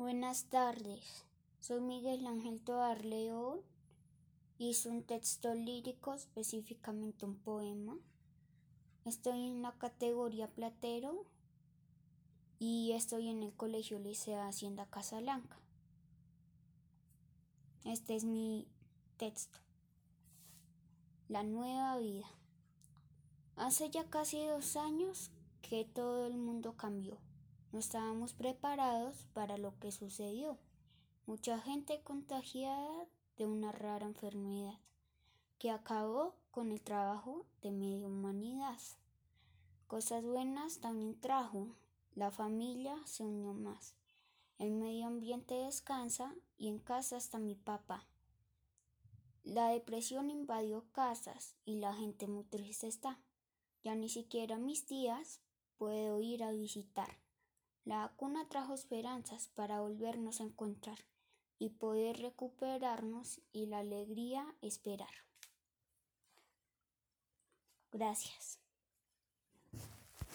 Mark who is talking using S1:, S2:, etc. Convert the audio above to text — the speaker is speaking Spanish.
S1: Buenas tardes, soy Miguel Ángel Toar León. Hice un texto lírico, específicamente un poema. Estoy en la categoría platero y estoy en el colegio Liceo Hacienda Casablanca. Este es mi texto. La nueva vida. Hace ya casi dos años que todo el mundo cambió. No estábamos preparados para lo que sucedió. Mucha gente contagiada de una rara enfermedad que acabó con el trabajo de media humanidad. Cosas buenas también trajo. La familia se unió más. El medio ambiente descansa y en casa está mi papá. La depresión invadió casas y la gente muy triste está. Ya ni siquiera mis tías puedo ir a visitar. La vacuna trajo esperanzas para volvernos a encontrar y poder recuperarnos y la alegría esperar. Gracias.